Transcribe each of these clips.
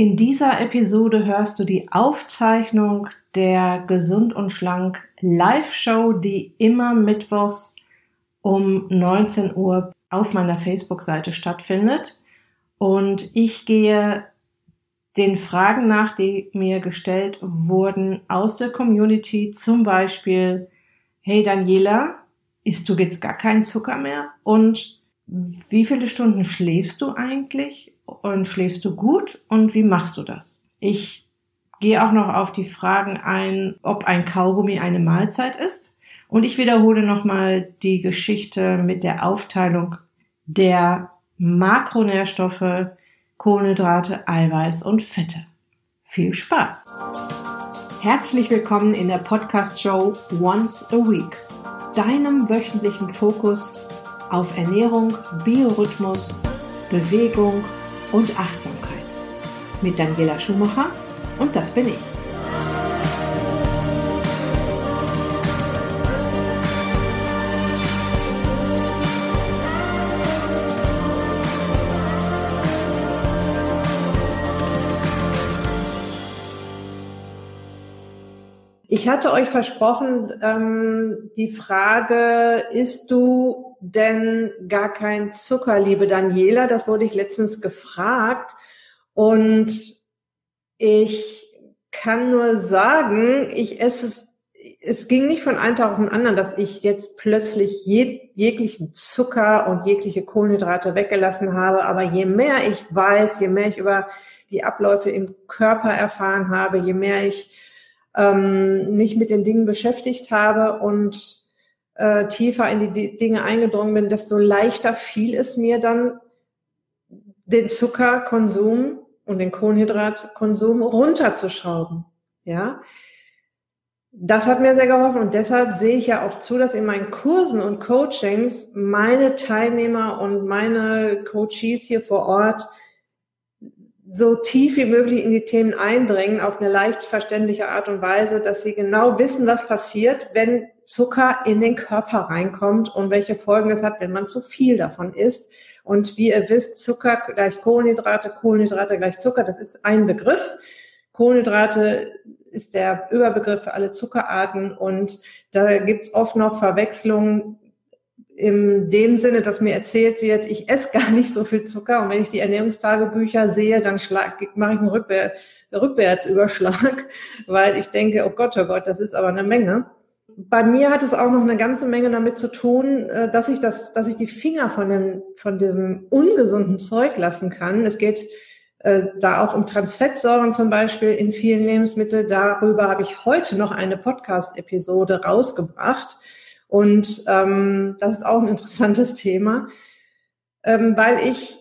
In dieser Episode hörst du die Aufzeichnung der Gesund und Schlank Live-Show, die immer mittwochs um 19 Uhr auf meiner Facebook-Seite stattfindet. Und ich gehe den Fragen nach, die mir gestellt wurden aus der Community, zum Beispiel, hey Daniela, isst du jetzt gar keinen Zucker mehr? Und wie viele Stunden schläfst du eigentlich? Und schläfst du gut? Und wie machst du das? Ich gehe auch noch auf die Fragen ein, ob ein Kaugummi eine Mahlzeit ist. Und ich wiederhole nochmal die Geschichte mit der Aufteilung der Makronährstoffe, Kohlenhydrate, Eiweiß und Fette. Viel Spaß! Herzlich willkommen in der Podcast-Show Once a Week, deinem wöchentlichen Fokus auf Ernährung, Biorhythmus, Bewegung und Achtsamkeit. Mit Daniela Schumacher und das bin ich. Ich hatte euch versprochen, ähm, die Frage, isst du denn gar kein Zucker, liebe Daniela? Das wurde ich letztens gefragt. Und ich kann nur sagen, ich esse es, es ging nicht von einem Tag auf den anderen, dass ich jetzt plötzlich jeg, jeglichen Zucker und jegliche Kohlenhydrate weggelassen habe. Aber je mehr ich weiß, je mehr ich über die Abläufe im Körper erfahren habe, je mehr ich ähm, mich mit den Dingen beschäftigt habe und äh, tiefer in die Dinge eingedrungen bin, desto leichter fiel es mir dann, den Zuckerkonsum und den Kohlenhydratkonsum runterzuschrauben. Ja, das hat mir sehr geholfen und deshalb sehe ich ja auch zu, dass in meinen Kursen und Coachings meine Teilnehmer und meine Coaches hier vor Ort so tief wie möglich in die Themen eindringen auf eine leicht verständliche Art und Weise, dass sie genau wissen, was passiert, wenn Zucker in den Körper reinkommt und welche Folgen das hat, wenn man zu viel davon isst. Und wie ihr wisst, Zucker gleich Kohlenhydrate, Kohlenhydrate gleich Zucker, das ist ein Begriff. Kohlenhydrate ist der Überbegriff für alle Zuckerarten und da gibt's oft noch Verwechslungen in dem Sinne, dass mir erzählt wird, ich esse gar nicht so viel Zucker und wenn ich die Ernährungstagebücher sehe, dann schlag, mache ich einen Rückwär, Rückwärtsüberschlag, weil ich denke, oh Gott, oh Gott, das ist aber eine Menge. Bei mir hat es auch noch eine ganze Menge damit zu tun, äh, dass ich das, dass ich die Finger von dem, von diesem ungesunden Zeug lassen kann. Es geht äh, da auch um Transfettsäuren zum Beispiel in vielen Lebensmitteln. Darüber habe ich heute noch eine Podcast-Episode rausgebracht und ähm, das ist auch ein interessantes Thema, ähm, weil ich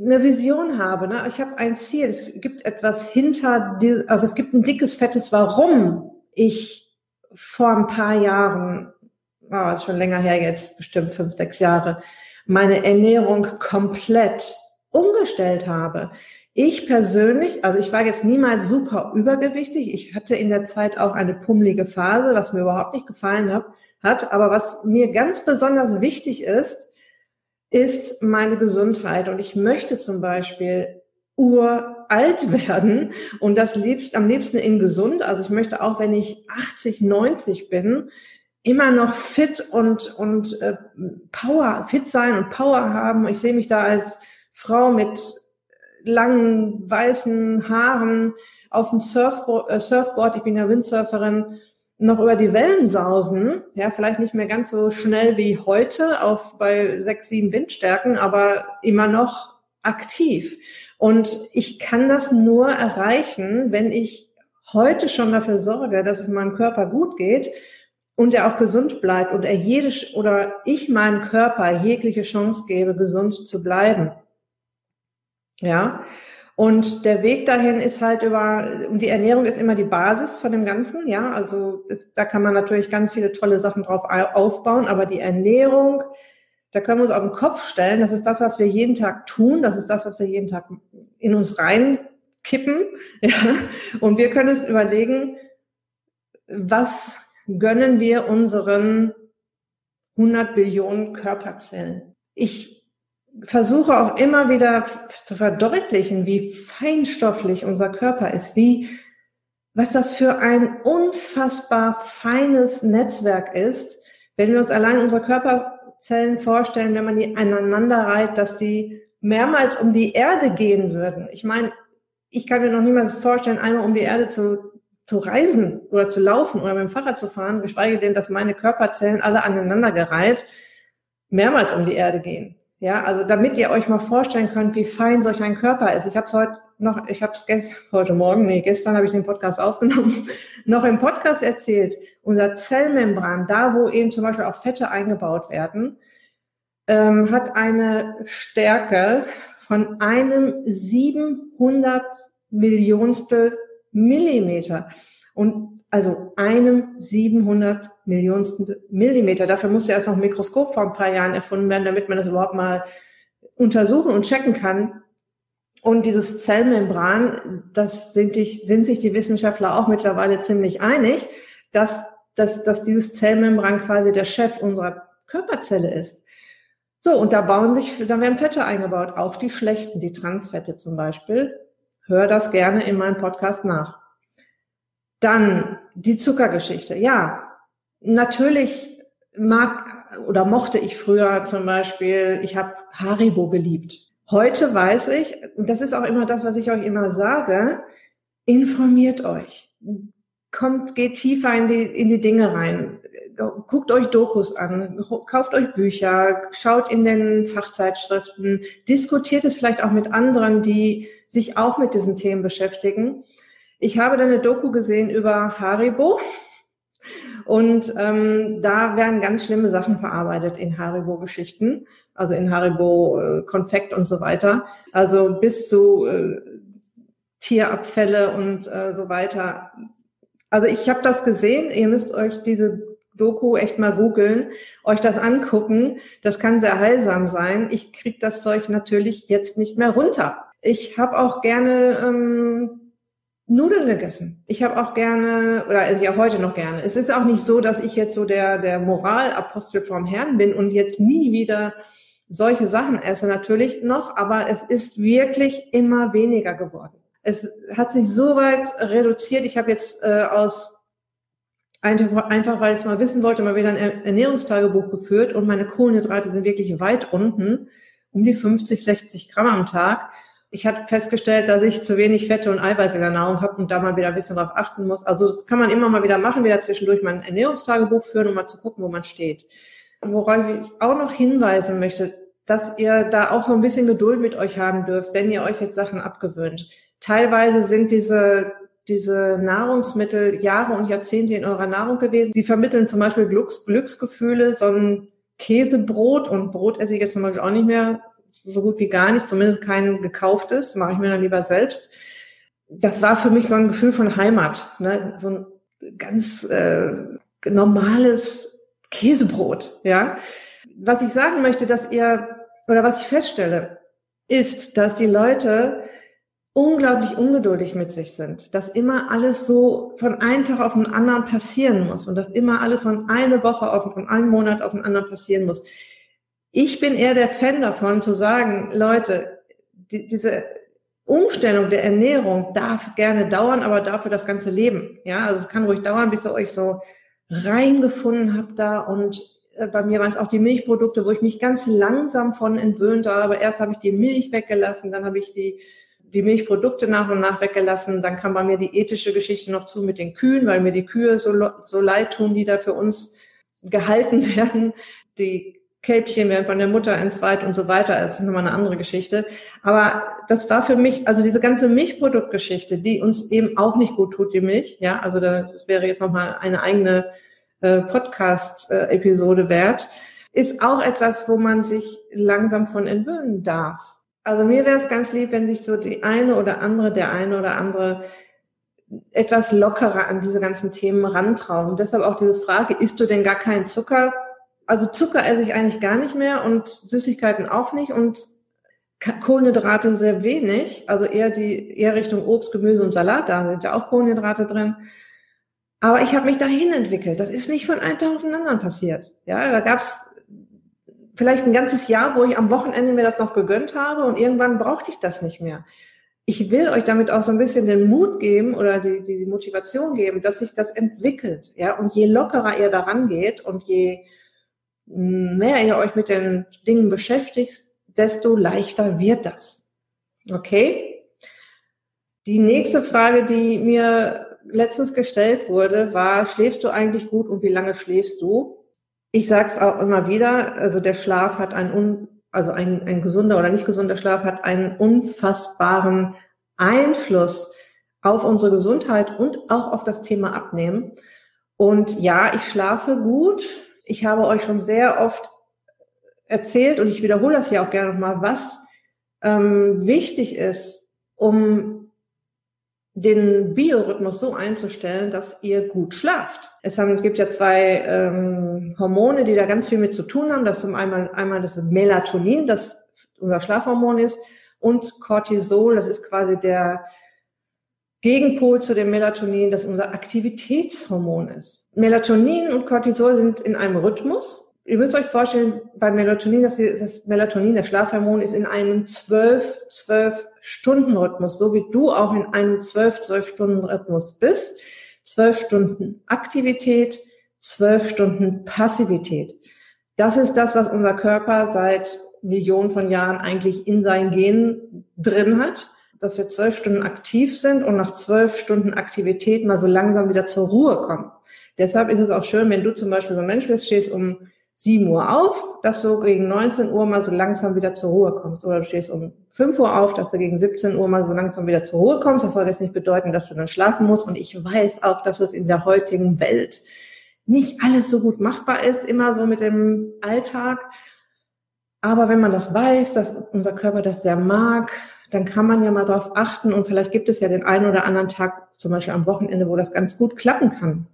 eine Vision habe. Ne? Ich habe ein Ziel. Es gibt etwas hinter, also es gibt ein dickes, fettes Warum ich vor ein paar Jahren, oh, ist schon länger her jetzt, bestimmt fünf, sechs Jahre, meine Ernährung komplett umgestellt habe. Ich persönlich, also ich war jetzt niemals super übergewichtig. Ich hatte in der Zeit auch eine pummelige Phase, was mir überhaupt nicht gefallen hat hat. Aber was mir ganz besonders wichtig ist, ist meine Gesundheit. Und ich möchte zum Beispiel uralt werden und das liebst, am liebsten in gesund. Also ich möchte auch, wenn ich 80, 90 bin, immer noch fit und, und äh, Power, fit sein und Power haben. Ich sehe mich da als Frau mit langen weißen Haaren auf dem Surfboard, äh, Surfboard. Ich bin ja Windsurferin noch über die Wellen sausen, ja, vielleicht nicht mehr ganz so schnell wie heute auf bei sechs, sieben Windstärken, aber immer noch aktiv. Und ich kann das nur erreichen, wenn ich heute schon dafür sorge, dass es meinem Körper gut geht und er auch gesund bleibt und er jede oder ich meinem Körper jegliche Chance gebe, gesund zu bleiben. Ja. Und der Weg dahin ist halt über, die Ernährung ist immer die Basis von dem Ganzen, ja. Also ist, da kann man natürlich ganz viele tolle Sachen drauf aufbauen, aber die Ernährung, da können wir uns auf den Kopf stellen. Das ist das, was wir jeden Tag tun. Das ist das, was wir jeden Tag in uns reinkippen. Ja. Und wir können uns überlegen, was gönnen wir unseren 100 Billionen Körperzellen? Ich versuche auch immer wieder zu verdeutlichen, wie feinstofflich unser Körper ist, wie, was das für ein unfassbar feines Netzwerk ist, wenn wir uns allein unsere Körperzellen vorstellen, wenn man die aneinander reiht, dass die mehrmals um die Erde gehen würden. Ich meine, ich kann mir noch niemals vorstellen, einmal um die Erde zu, zu reisen oder zu laufen oder mit dem Fahrrad zu fahren, geschweige denn, dass meine Körperzellen alle aneinander gereiht mehrmals um die Erde gehen. Ja, also damit ihr euch mal vorstellen könnt, wie fein solch ein Körper ist. Ich habe es heute noch, ich habe es gestern, heute Morgen, nee, gestern habe ich den Podcast aufgenommen, noch im Podcast erzählt. Unser Zellmembran, da wo eben zum Beispiel auch Fette eingebaut werden, ähm, hat eine Stärke von einem 700 Millionstel Millimeter. Und also einem 700 Millionsten Millimeter. Dafür musste erst noch ein Mikroskop vor ein paar Jahren erfunden werden, damit man das überhaupt mal untersuchen und checken kann. Und dieses Zellmembran, das sind, sich, sind sich die Wissenschaftler auch mittlerweile ziemlich einig, dass, dass, dass dieses Zellmembran quasi der Chef unserer Körperzelle ist. So, und da bauen sich, da werden Fette eingebaut, auch die schlechten, die Transfette zum Beispiel. Hör das gerne in meinem Podcast nach. Dann die Zuckergeschichte. Ja, natürlich mag oder mochte ich früher zum Beispiel, ich habe Haribo geliebt. Heute weiß ich, das ist auch immer das, was ich euch immer sage, informiert euch. Kommt, geht tiefer in die, in die Dinge rein. Guckt euch Dokus an, kauft euch Bücher, schaut in den Fachzeitschriften, diskutiert es vielleicht auch mit anderen, die sich auch mit diesen Themen beschäftigen. Ich habe dann eine Doku gesehen über Haribo. Und ähm, da werden ganz schlimme Sachen verarbeitet in Haribo-Geschichten, also in Haribo-Konfekt äh, und so weiter. Also bis zu äh, Tierabfälle und äh, so weiter. Also ich habe das gesehen. Ihr müsst euch diese Doku echt mal googeln, euch das angucken. Das kann sehr heilsam sein. Ich krieg das Zeug natürlich jetzt nicht mehr runter. Ich habe auch gerne ähm, Nudeln gegessen. Ich habe auch gerne, oder also ja heute noch gerne. Es ist auch nicht so, dass ich jetzt so der, der Moralapostel vom Herrn bin und jetzt nie wieder solche Sachen esse. Natürlich noch, aber es ist wirklich immer weniger geworden. Es hat sich so weit reduziert. Ich habe jetzt äh, aus einfach, weil ich es mal wissen wollte, mal wieder ein Ernährungstagebuch geführt und meine Kohlenhydrate sind wirklich weit unten, um die 50, 60 Gramm am Tag ich habe festgestellt, dass ich zu wenig Fette und Eiweiß in der Nahrung habe und da mal wieder ein bisschen drauf achten muss. Also das kann man immer mal wieder machen, wieder zwischendurch mein Ernährungstagebuch führen, um mal zu gucken, wo man steht. Worauf ich auch noch hinweisen möchte, dass ihr da auch so ein bisschen Geduld mit euch haben dürft, wenn ihr euch jetzt Sachen abgewöhnt. Teilweise sind diese diese Nahrungsmittel Jahre und Jahrzehnte in eurer Nahrung gewesen. Die vermitteln zum Beispiel Glücks, Glücksgefühle, so ein Käsebrot und Brot esse ich jetzt zum Beispiel auch nicht mehr so gut wie gar nicht, zumindest kein gekauftes, mache ich mir dann lieber selbst. Das war für mich so ein Gefühl von Heimat, ne? so ein ganz äh, normales Käsebrot, ja. Was ich sagen möchte, dass ihr oder was ich feststelle, ist, dass die Leute unglaublich ungeduldig mit sich sind, dass immer alles so von einem Tag auf den anderen passieren muss und dass immer alles von einer Woche auf, von einem Monat auf den anderen passieren muss. Ich bin eher der Fan davon zu sagen, Leute, die, diese Umstellung der Ernährung darf gerne dauern, aber dafür das ganze Leben. Ja, also es kann ruhig dauern, bis ihr euch so reingefunden habt da und äh, bei mir waren es auch die Milchprodukte, wo ich mich ganz langsam von entwöhnt habe. Erst habe ich die Milch weggelassen, dann habe ich die, die Milchprodukte nach und nach weggelassen. Dann kam bei mir die ethische Geschichte noch zu mit den Kühen, weil mir die Kühe so, so leid tun, die da für uns gehalten werden. Die Kälbchen werden von der Mutter entzweit und so weiter. Das ist nochmal eine andere Geschichte. Aber das war für mich, also diese ganze Milchproduktgeschichte, die uns eben auch nicht gut tut, die Milch. Ja, also das wäre jetzt nochmal eine eigene äh, Podcast-Episode wert, ist auch etwas, wo man sich langsam von entwöhnen darf. Also mir wäre es ganz lieb, wenn sich so die eine oder andere, der eine oder andere etwas lockerer an diese ganzen Themen rantrauen. Und deshalb auch diese Frage, isst du denn gar keinen Zucker? Also Zucker esse ich eigentlich gar nicht mehr und Süßigkeiten auch nicht und Kohlenhydrate sehr wenig, also eher die eher Richtung Obst, Gemüse und Salat, da sind ja auch Kohlenhydrate drin. Aber ich habe mich dahin entwickelt. Das ist nicht von einem Tag auf den anderen passiert. Ja, da gab's vielleicht ein ganzes Jahr, wo ich am Wochenende mir das noch gegönnt habe und irgendwann brauchte ich das nicht mehr. Ich will euch damit auch so ein bisschen den Mut geben oder die, die Motivation geben, dass sich das entwickelt. Ja, und je lockerer ihr daran geht und je mehr ihr euch mit den Dingen beschäftigt, desto leichter wird das. Okay? Die nächste Frage, die mir letztens gestellt wurde, war, schläfst du eigentlich gut und wie lange schläfst du? Ich sage es auch immer wieder, also der Schlaf hat einen, un, also ein, ein gesunder oder nicht gesunder Schlaf hat einen unfassbaren Einfluss auf unsere Gesundheit und auch auf das Thema Abnehmen. Und ja, ich schlafe gut. Ich habe euch schon sehr oft erzählt und ich wiederhole das hier auch gerne nochmal, was ähm, wichtig ist, um den Biorhythmus so einzustellen, dass ihr gut schlaft. Es gibt ja zwei ähm, Hormone, die da ganz viel mit zu tun haben. Das zum einmal, einmal das ist Melatonin, das unser Schlafhormon ist, und Cortisol, das ist quasi der Gegenpol zu dem Melatonin, das unser Aktivitätshormon ist. Melatonin und Cortisol sind in einem Rhythmus ihr müsst euch vorstellen, bei Melatonin, dass das Melatonin, der Schlafhormon, ist in einem 12, 12 Stunden Rhythmus, so wie du auch in einem 12, 12 Stunden Rhythmus bist. 12 Stunden Aktivität, 12 Stunden Passivität. Das ist das, was unser Körper seit Millionen von Jahren eigentlich in seinen Genen drin hat, dass wir zwölf Stunden aktiv sind und nach zwölf Stunden Aktivität mal so langsam wieder zur Ruhe kommen. Deshalb ist es auch schön, wenn du zum Beispiel so ein Mensch bist, stehst um 7 Uhr auf, dass du gegen 19 Uhr mal so langsam wieder zur Ruhe kommst. Oder du stehst um 5 Uhr auf, dass du gegen 17 Uhr mal so langsam wieder zur Ruhe kommst. Das soll jetzt nicht bedeuten, dass du dann schlafen musst. Und ich weiß auch, dass es in der heutigen Welt nicht alles so gut machbar ist, immer so mit dem Alltag. Aber wenn man das weiß, dass unser Körper das sehr mag, dann kann man ja mal darauf achten und vielleicht gibt es ja den einen oder anderen Tag, zum Beispiel am Wochenende, wo das ganz gut klappen kann.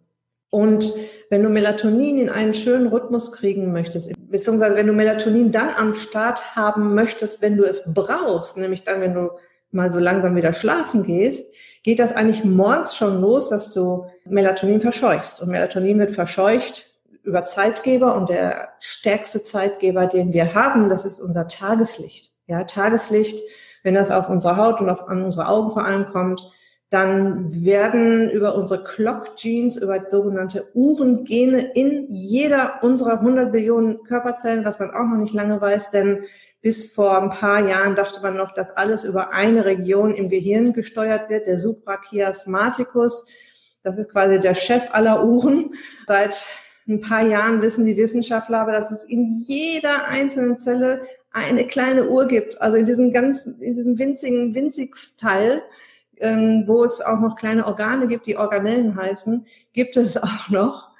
Und wenn du Melatonin in einen schönen Rhythmus kriegen möchtest, beziehungsweise wenn du Melatonin dann am Start haben möchtest, wenn du es brauchst, nämlich dann, wenn du mal so langsam wieder schlafen gehst, geht das eigentlich morgens schon los, dass du Melatonin verscheuchst. Und Melatonin wird verscheucht über Zeitgeber und der stärkste Zeitgeber, den wir haben, das ist unser Tageslicht. Ja, Tageslicht, wenn das auf unsere Haut und auf, unsere Augen vor allem kommt, dann werden über unsere Clock Genes, über sogenannte Uhrengene in jeder unserer 100 Billionen Körperzellen, was man auch noch nicht lange weiß, denn bis vor ein paar Jahren dachte man noch, dass alles über eine Region im Gehirn gesteuert wird, der Suprachiasmaticus. Das ist quasi der Chef aller Uhren. Seit ein paar Jahren wissen die Wissenschaftler aber, dass es in jeder einzelnen Zelle eine kleine Uhr gibt. Also in diesem ganzen, in diesem winzigen, winzigsteil ähm, wo es auch noch kleine Organe gibt, die Organellen heißen, gibt es auch noch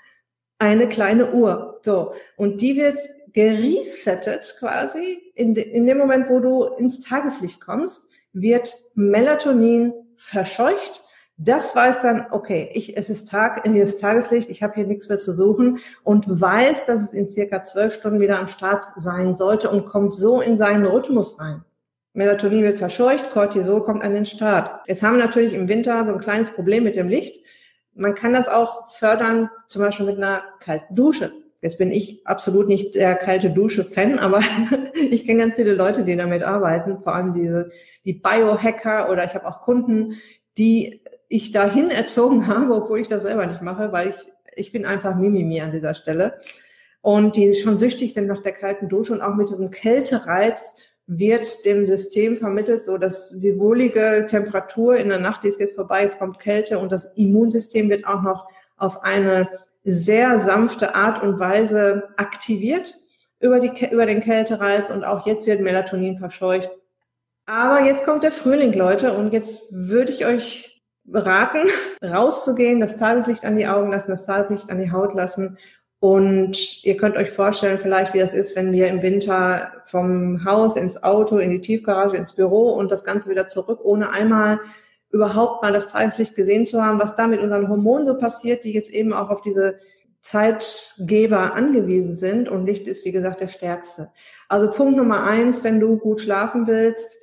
eine kleine Uhr. So. Und die wird geresettet quasi in, de, in dem Moment, wo du ins Tageslicht kommst, wird Melatonin verscheucht. Das weiß dann, okay, ich, es ist Tag, hier ist Tageslicht, ich habe hier nichts mehr zu suchen und weiß, dass es in circa zwölf Stunden wieder am Start sein sollte und kommt so in seinen Rhythmus rein. Melatonin wird verscheucht, Cortisol kommt an den Start. Jetzt haben wir natürlich im Winter so ein kleines Problem mit dem Licht. Man kann das auch fördern, zum Beispiel mit einer kalten Dusche. Jetzt bin ich absolut nicht der kalte Dusche-Fan, aber ich kenne ganz viele Leute, die damit arbeiten, vor allem diese die Biohacker oder ich habe auch Kunden, die ich dahin erzogen habe, obwohl ich das selber nicht mache, weil ich ich bin einfach Mimimi an dieser Stelle und die schon süchtig sind nach der kalten Dusche und auch mit diesem Kältereiz wird dem System vermittelt, so dass die wohlige Temperatur in der Nacht, die ist jetzt vorbei, jetzt kommt Kälte und das Immunsystem wird auch noch auf eine sehr sanfte Art und Weise aktiviert über, die, über den Kältereiz und auch jetzt wird Melatonin verscheucht. Aber jetzt kommt der Frühling, Leute, und jetzt würde ich euch raten, rauszugehen, das Tageslicht an die Augen lassen, das Tageslicht an die Haut lassen und ihr könnt euch vorstellen, vielleicht, wie das ist, wenn wir im Winter vom Haus ins Auto, in die Tiefgarage, ins Büro und das Ganze wieder zurück, ohne einmal überhaupt mal das Tageslicht gesehen zu haben, was da mit unseren Hormonen so passiert, die jetzt eben auch auf diese Zeitgeber angewiesen sind. Und Licht ist, wie gesagt, der stärkste. Also Punkt Nummer eins, wenn du gut schlafen willst,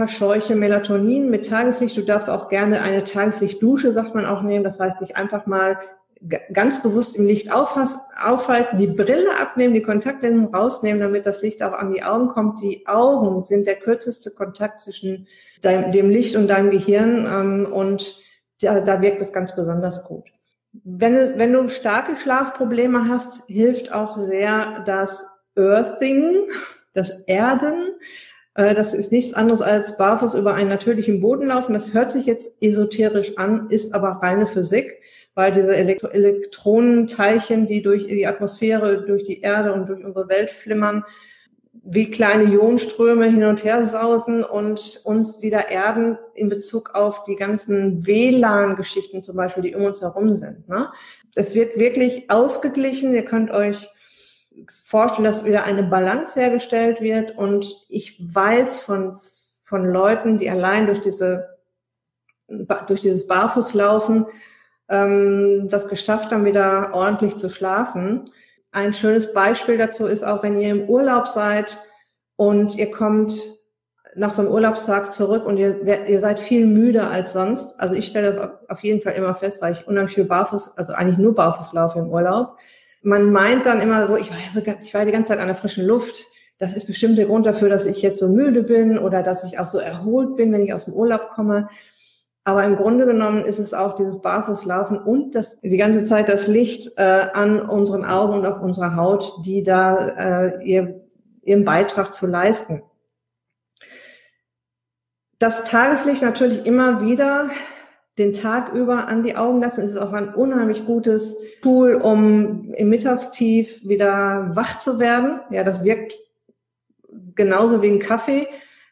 verscheuche Melatonin mit Tageslicht. Du darfst auch gerne eine Tageslichtdusche, sagt man auch, nehmen. Das heißt, dich einfach mal ganz bewusst im Licht aufhalten, die Brille abnehmen, die Kontaktlinsen rausnehmen, damit das Licht auch an die Augen kommt. Die Augen sind der kürzeste Kontakt zwischen dein, dem Licht und deinem Gehirn ähm, und da, da wirkt es ganz besonders gut. Wenn, wenn du starke Schlafprobleme hast, hilft auch sehr das Earthing, das Erden. Äh, das ist nichts anderes als barfuß über einen natürlichen Boden laufen. Das hört sich jetzt esoterisch an, ist aber reine Physik, weil diese Elektro Elektronenteilchen, die durch die Atmosphäre, durch die Erde und durch unsere Welt flimmern, wie kleine Ionenströme hin und her sausen und uns wieder erden in Bezug auf die ganzen WLAN-Geschichten zum Beispiel, die um uns herum sind. Ne? Es wird wirklich ausgeglichen. Ihr könnt euch vorstellen, dass wieder eine Balance hergestellt wird. Und ich weiß von, von Leuten, die allein durch diese, durch dieses Barfußlaufen ähm, das geschafft haben, wieder ordentlich zu schlafen. Ein schönes Beispiel dazu ist auch, wenn ihr im Urlaub seid und ihr kommt nach so einem Urlaubstag zurück und ihr, ihr seid viel müder als sonst. Also ich stelle das auf jeden Fall immer fest, weil ich unheimlich viel barfuß, also eigentlich nur barfuß laufe im Urlaub. Man meint dann immer so, ich war, ja so, ich war die ganze Zeit an der frischen Luft. Das ist bestimmt der Grund dafür, dass ich jetzt so müde bin oder dass ich auch so erholt bin, wenn ich aus dem Urlaub komme. Aber im Grunde genommen ist es auch dieses Barfußlaufen und das, die ganze Zeit das Licht äh, an unseren Augen und auf unserer Haut, die da äh, ihr, ihren Beitrag zu leisten. Das Tageslicht natürlich immer wieder den Tag über an die Augen lassen. Es ist auch ein unheimlich gutes Tool, um im Mittagstief wieder wach zu werden. Ja, das wirkt genauso wie ein Kaffee.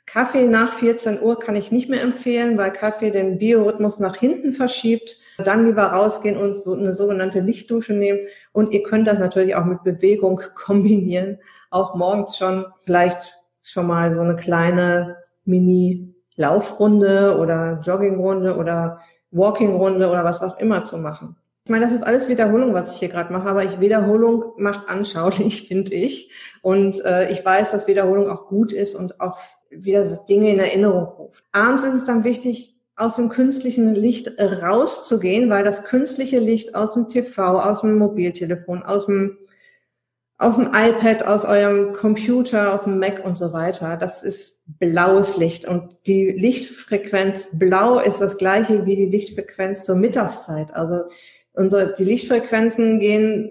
Kaffee nach 14 Uhr kann ich nicht mehr empfehlen, weil Kaffee den Biorhythmus nach hinten verschiebt. Dann lieber rausgehen und so eine sogenannte Lichtdusche nehmen. Und ihr könnt das natürlich auch mit Bewegung kombinieren. Auch morgens schon vielleicht schon mal so eine kleine Mini-Laufrunde oder Joggingrunde oder Walkingrunde oder was auch immer zu machen. Ich meine, das ist alles Wiederholung, was ich hier gerade mache, aber ich, Wiederholung macht anschaulich, finde ich. Und äh, ich weiß, dass Wiederholung auch gut ist und auch wieder Dinge in Erinnerung ruft. Abends ist es dann wichtig, aus dem künstlichen Licht rauszugehen, weil das künstliche Licht aus dem TV, aus dem Mobiltelefon, aus dem, aus dem iPad, aus eurem Computer, aus dem Mac und so weiter, das ist blaues Licht. Und die Lichtfrequenz blau ist das gleiche wie die Lichtfrequenz zur Mittagszeit. Also unsere, die Lichtfrequenzen gehen,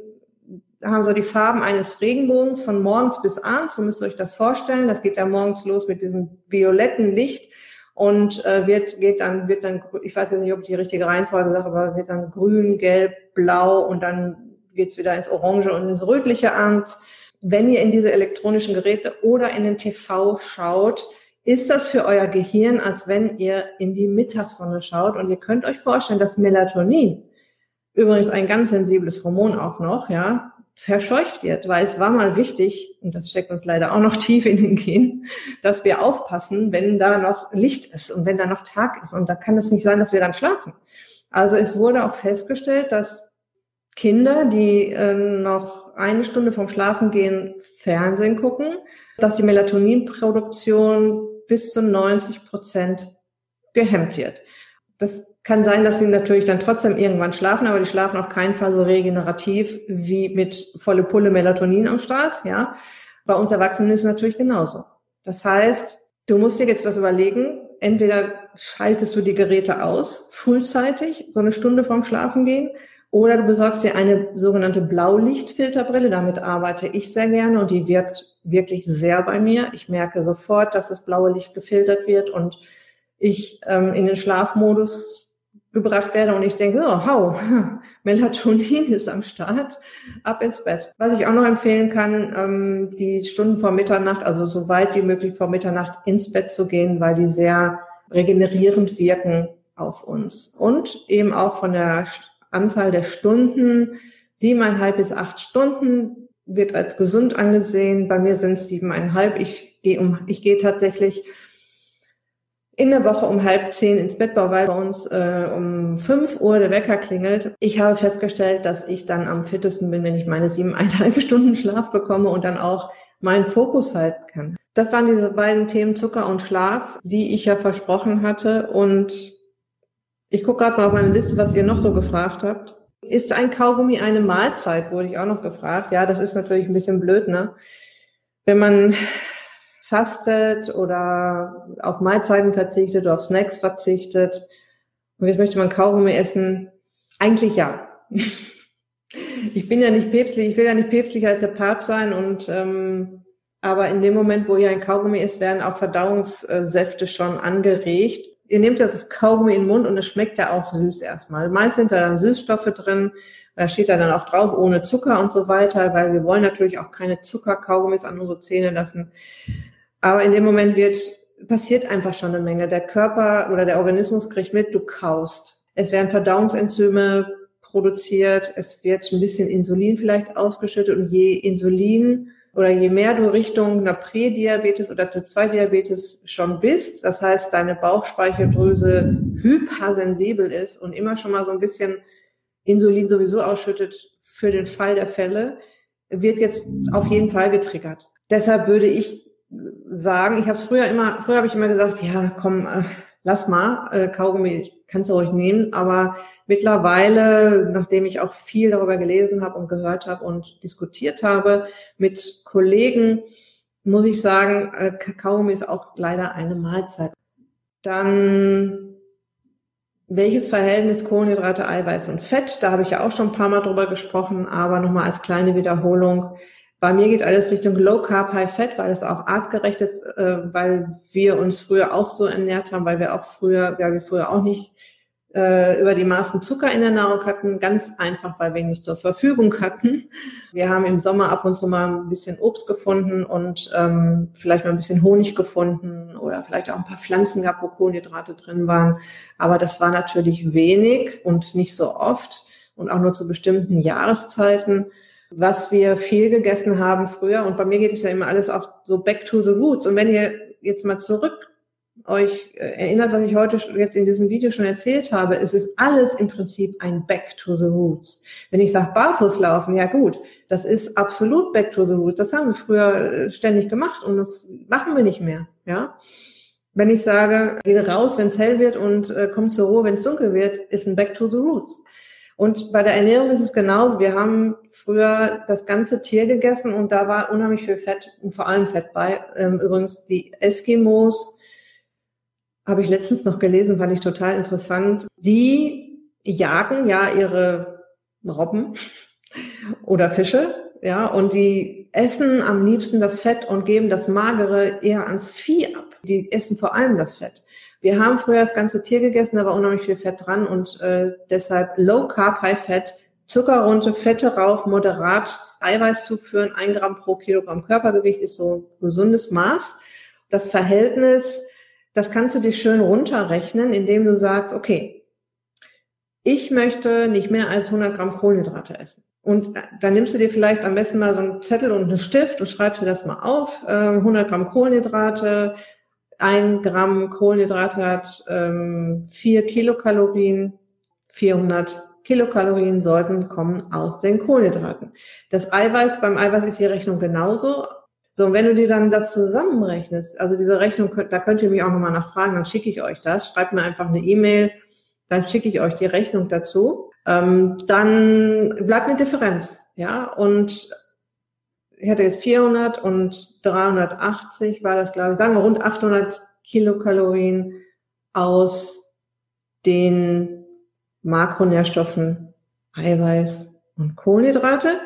haben so die Farben eines Regenbogens von morgens bis abends. So müsst ihr euch das vorstellen. Das geht ja morgens los mit diesem violetten Licht und äh, wird, geht dann, wird dann, ich weiß jetzt nicht, ob ich die richtige Reihenfolge sage, aber wird dann grün, gelb, blau und dann geht's wieder ins Orange und ins Rötliche abends. Wenn ihr in diese elektronischen Geräte oder in den TV schaut, ist das für euer Gehirn, als wenn ihr in die Mittagssonne schaut. Und ihr könnt euch vorstellen, dass Melatonin, übrigens ein ganz sensibles Hormon auch noch, ja, verscheucht wird, weil es war mal wichtig, und das steckt uns leider auch noch tief in den Genen, dass wir aufpassen, wenn da noch Licht ist und wenn da noch Tag ist. Und da kann es nicht sein, dass wir dann schlafen. Also es wurde auch festgestellt, dass Kinder, die äh, noch eine Stunde vom Schlafengehen Fernsehen gucken, dass die Melatoninproduktion bis zu 90 Prozent gehemmt wird. Das kann sein, dass sie natürlich dann trotzdem irgendwann schlafen, aber die schlafen auf keinen Fall so regenerativ wie mit volle Pulle Melatonin am Start, ja. Bei uns Erwachsenen ist es natürlich genauso. Das heißt, du musst dir jetzt was überlegen. Entweder schaltest du die Geräte aus, frühzeitig, so eine Stunde vorm Schlafen gehen, oder du besorgst dir eine sogenannte Blaulichtfilterbrille. Damit arbeite ich sehr gerne und die wirkt wirklich sehr bei mir. Ich merke sofort, dass das blaue Licht gefiltert wird und ich ähm, in den Schlafmodus gebracht werde und ich denke, so, hau, Melatonin ist am Start, ab ins Bett. Was ich auch noch empfehlen kann, ähm, die Stunden vor Mitternacht, also so weit wie möglich vor Mitternacht ins Bett zu gehen, weil die sehr regenerierend wirken auf uns. Und eben auch von der Anzahl der Stunden, siebeneinhalb bis acht Stunden wird als gesund angesehen. Bei mir sind es siebeneinhalb. Ich gehe um, ich gehe tatsächlich in der Woche um halb zehn ins Bett, weil bei uns äh, um fünf Uhr der Wecker klingelt. Ich habe festgestellt, dass ich dann am fittesten bin, wenn ich meine siebeneinhalb Stunden Schlaf bekomme und dann auch meinen Fokus halten kann. Das waren diese beiden Themen Zucker und Schlaf, die ich ja versprochen hatte. Und ich gucke gerade mal auf meine Liste, was ihr noch so gefragt habt. Ist ein Kaugummi eine Mahlzeit, wurde ich auch noch gefragt. Ja, das ist natürlich ein bisschen blöd, ne? Wenn man fastet oder auf Mahlzeiten verzichtet oder auf Snacks verzichtet und jetzt möchte man Kaugummi essen, eigentlich ja. ich bin ja nicht päpstlich, ich will ja nicht päpstlicher als der Papst sein und ähm, aber in dem Moment, wo ihr ein Kaugummi isst, werden auch Verdauungssäfte schon angeregt. Ihr nehmt das Kaugummi in den Mund und es schmeckt ja auch süß erstmal. Meist sind da dann Süßstoffe drin, da steht da dann auch drauf, ohne Zucker und so weiter, weil wir wollen natürlich auch keine Zuckerkaugummis an unsere Zähne lassen. Aber in dem Moment wird, passiert einfach schon eine Menge. Der Körper oder der Organismus kriegt mit, du kaust. Es werden Verdauungsenzyme produziert, es wird ein bisschen Insulin vielleicht ausgeschüttet und je Insulin oder je mehr du Richtung einer Prädiabetes oder Typ-2-Diabetes schon bist, das heißt, deine Bauchspeicheldrüse hypersensibel ist und immer schon mal so ein bisschen Insulin sowieso ausschüttet für den Fall der Fälle, wird jetzt auf jeden Fall getriggert. Deshalb würde ich sagen, ich habe es früher immer, früher habe ich immer gesagt, ja, komm, äh, lass mal, äh, Kaugummi kannst du ruhig nehmen. Aber mittlerweile, nachdem ich auch viel darüber gelesen habe und gehört habe und diskutiert habe mit Kollegen, muss ich sagen, äh, Kaugummi ist auch leider eine Mahlzeit. Dann welches Verhältnis Kohlenhydrate, Eiweiß und Fett? Da habe ich ja auch schon ein paar Mal drüber gesprochen, aber nochmal als kleine Wiederholung. Bei mir geht alles Richtung Low Carb, High Fat, weil es auch artgerecht ist, äh, weil wir uns früher auch so ernährt haben, weil wir auch früher, weil wir früher auch nicht äh, über die Maßen Zucker in der Nahrung hatten, ganz einfach, weil wir nicht zur Verfügung hatten. Wir haben im Sommer ab und zu mal ein bisschen Obst gefunden und ähm, vielleicht mal ein bisschen Honig gefunden oder vielleicht auch ein paar Pflanzen gehabt, wo Kohlenhydrate drin waren. Aber das war natürlich wenig und nicht so oft und auch nur zu bestimmten Jahreszeiten was wir viel gegessen haben früher. Und bei mir geht es ja immer alles auch so back to the roots. Und wenn ihr jetzt mal zurück euch äh, erinnert, was ich heute jetzt in diesem Video schon erzählt habe, es ist alles im Prinzip ein Back to the Roots. Wenn ich sage Barfuß laufen, ja gut, das ist absolut Back to the Roots. Das haben wir früher äh, ständig gemacht und das machen wir nicht mehr. Ja. Wenn ich sage, gehe raus, wenn es hell wird und äh, kommt zur Ruhe, wenn es dunkel wird, ist ein Back to the Roots. Und bei der Ernährung ist es genauso. Wir haben früher das ganze Tier gegessen und da war unheimlich viel Fett und vor allem Fett bei. Ähm, übrigens die Eskimos habe ich letztens noch gelesen, fand ich total interessant. Die jagen ja ihre Robben oder Fische, ja, und die essen am liebsten das Fett und geben das Magere eher ans Vieh ab. Die essen vor allem das Fett. Wir haben früher das ganze Tier gegessen, da war unheimlich viel Fett dran und äh, deshalb Low Carb, High Fett, Zucker runter, Fette rauf, moderat Eiweiß zuführen, ein Gramm pro Kilogramm Körpergewicht ist so ein gesundes Maß. Das Verhältnis, das kannst du dir schön runterrechnen, indem du sagst, okay, ich möchte nicht mehr als 100 Gramm Kohlenhydrate essen. Und äh, dann nimmst du dir vielleicht am besten mal so einen Zettel und einen Stift und schreibst dir das mal auf. 100 äh, Gramm Kohlenhydrate, ein Gramm Kohlenhydrat hat ähm, vier Kilokalorien, 400 Kilokalorien sollten kommen aus den Kohlenhydraten. Das Eiweiß, beim Eiweiß ist die Rechnung genauso. So, und wenn du dir dann das zusammenrechnest, also diese Rechnung, da könnt ihr mich auch nochmal nachfragen, dann schicke ich euch das. Schreibt mir einfach eine E-Mail, dann schicke ich euch die Rechnung dazu. Ähm, dann bleibt eine Differenz, ja, und ich hatte jetzt 400 und 380 war das, glaube ich, sagen wir rund 800 Kilokalorien aus den Makronährstoffen Eiweiß und Kohlenhydrate.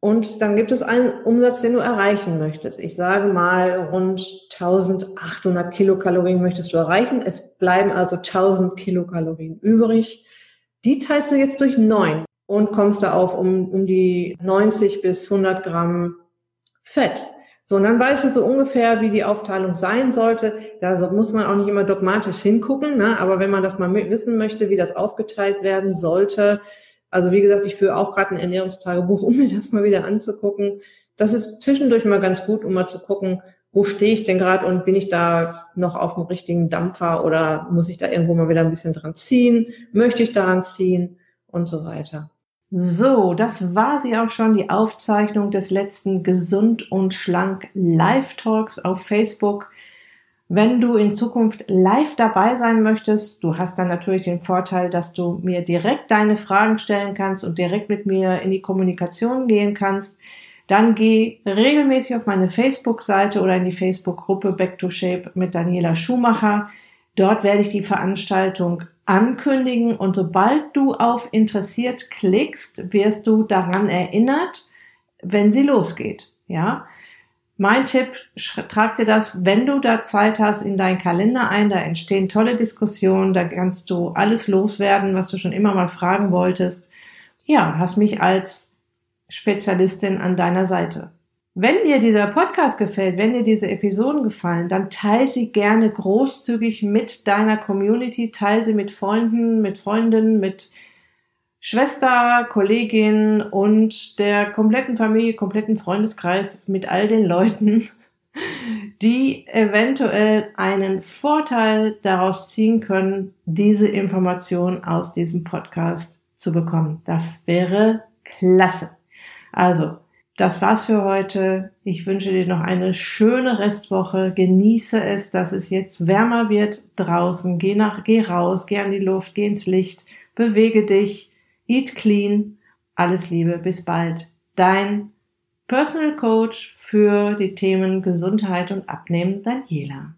Und dann gibt es einen Umsatz, den du erreichen möchtest. Ich sage mal, rund 1800 Kilokalorien möchtest du erreichen. Es bleiben also 1000 Kilokalorien übrig. Die teilst du jetzt durch neun und kommst da auf um, um die 90 bis 100 Gramm Fett. So, und dann weißt du so ungefähr, wie die Aufteilung sein sollte. Da muss man auch nicht immer dogmatisch hingucken, ne? aber wenn man das mal wissen möchte, wie das aufgeteilt werden sollte, also wie gesagt, ich führe auch gerade ein Ernährungstagebuch, um mir das mal wieder anzugucken. Das ist zwischendurch mal ganz gut, um mal zu gucken, wo stehe ich denn gerade und bin ich da noch auf dem richtigen Dampfer oder muss ich da irgendwo mal wieder ein bisschen dran ziehen? Möchte ich daran ziehen? Und so weiter. So, das war sie auch schon, die Aufzeichnung des letzten Gesund und Schlank Live Talks auf Facebook. Wenn du in Zukunft live dabei sein möchtest, du hast dann natürlich den Vorteil, dass du mir direkt deine Fragen stellen kannst und direkt mit mir in die Kommunikation gehen kannst, dann geh regelmäßig auf meine Facebook-Seite oder in die Facebook-Gruppe Back to Shape mit Daniela Schumacher. Dort werde ich die Veranstaltung ankündigen und sobald du auf interessiert klickst, wirst du daran erinnert, wenn sie losgeht. Ja, mein Tipp, trag dir das, wenn du da Zeit hast, in deinen Kalender ein. Da entstehen tolle Diskussionen. Da kannst du alles loswerden, was du schon immer mal fragen wolltest. Ja, hast mich als Spezialistin an deiner Seite. Wenn dir dieser Podcast gefällt, wenn dir diese Episoden gefallen, dann teile sie gerne großzügig mit deiner Community, teile sie mit Freunden, mit Freundinnen, mit Schwester, Kollegin und der kompletten Familie, kompletten Freundeskreis mit all den Leuten, die eventuell einen Vorteil daraus ziehen können, diese Information aus diesem Podcast zu bekommen. Das wäre klasse. Also, das war's für heute. Ich wünsche dir noch eine schöne Restwoche. Genieße es, dass es jetzt wärmer wird draußen. Geh nach, geh raus, geh an die Luft, geh ins Licht, bewege dich Eat clean. Alles Liebe, bis bald. Dein Personal Coach für die Themen Gesundheit und Abnehmen, Daniela.